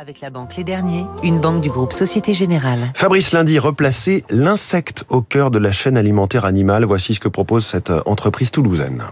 Avec la banque Les Derniers, une banque du groupe Société Générale. Fabrice Lundi, replacer l'insecte au cœur de la chaîne alimentaire animale. Voici ce que propose cette entreprise toulousaine.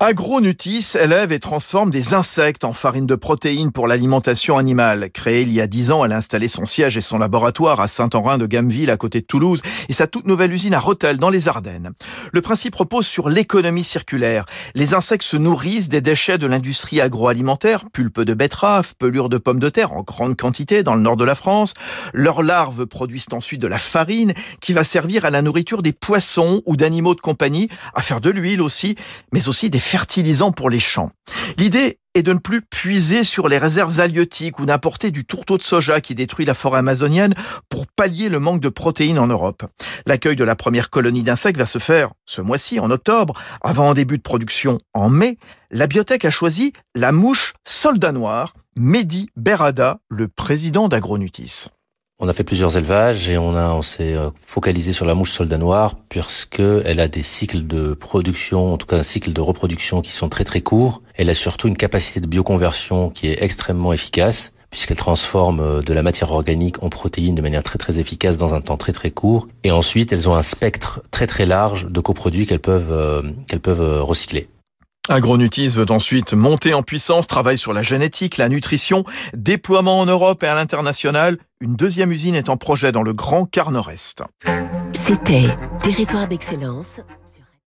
Agronutis élève et transforme des insectes en farine de protéines pour l'alimentation animale. Créée il y a 10 ans, elle a installé son siège et son laboratoire à Saint-Henrin de Gameville, à côté de Toulouse, et sa toute nouvelle usine à Rotel, dans les Ardennes. Le principe repose sur l'économie circulaire. Les insectes se nourrissent des déchets de l'industrie agroalimentaire, pulpe de betterave, pelure de pommes de terre en grande quantité dans le nord de la France. Leurs larves produisent ensuite de la farine qui va servir à la nourriture des poissons ou d'animaux de compagnie, à faire de l'huile aussi, mais aussi des fertilisants pour les champs. L'idée est de ne plus puiser sur les réserves halieutiques ou d'importer du tourteau de soja qui détruit la forêt amazonienne pour pallier le manque de protéines en Europe. L'accueil de la première colonie d'insectes va se faire ce mois-ci, en octobre, avant un début de production en mai. La biotech a choisi la mouche soldat noir, Mehdi Berada, le président d'Agronutis. On a fait plusieurs élevages et on a on s'est euh, focalisé sur la mouche soldat noire puisque elle a des cycles de production, en tout cas un cycle de reproduction qui sont très très courts. Elle a surtout une capacité de bioconversion qui est extrêmement efficace puisqu'elle transforme euh, de la matière organique en protéines de manière très très efficace dans un temps très très court. Et ensuite, elles ont un spectre très très large de coproduits qu'elles peuvent euh, qu'elles peuvent recycler. Agronutis veut ensuite monter en puissance, travaille sur la génétique, la nutrition, déploiement en Europe et à l'international. Une deuxième usine est en projet dans le Grand Quart Nord-Est. C'était Territoire d'excellence.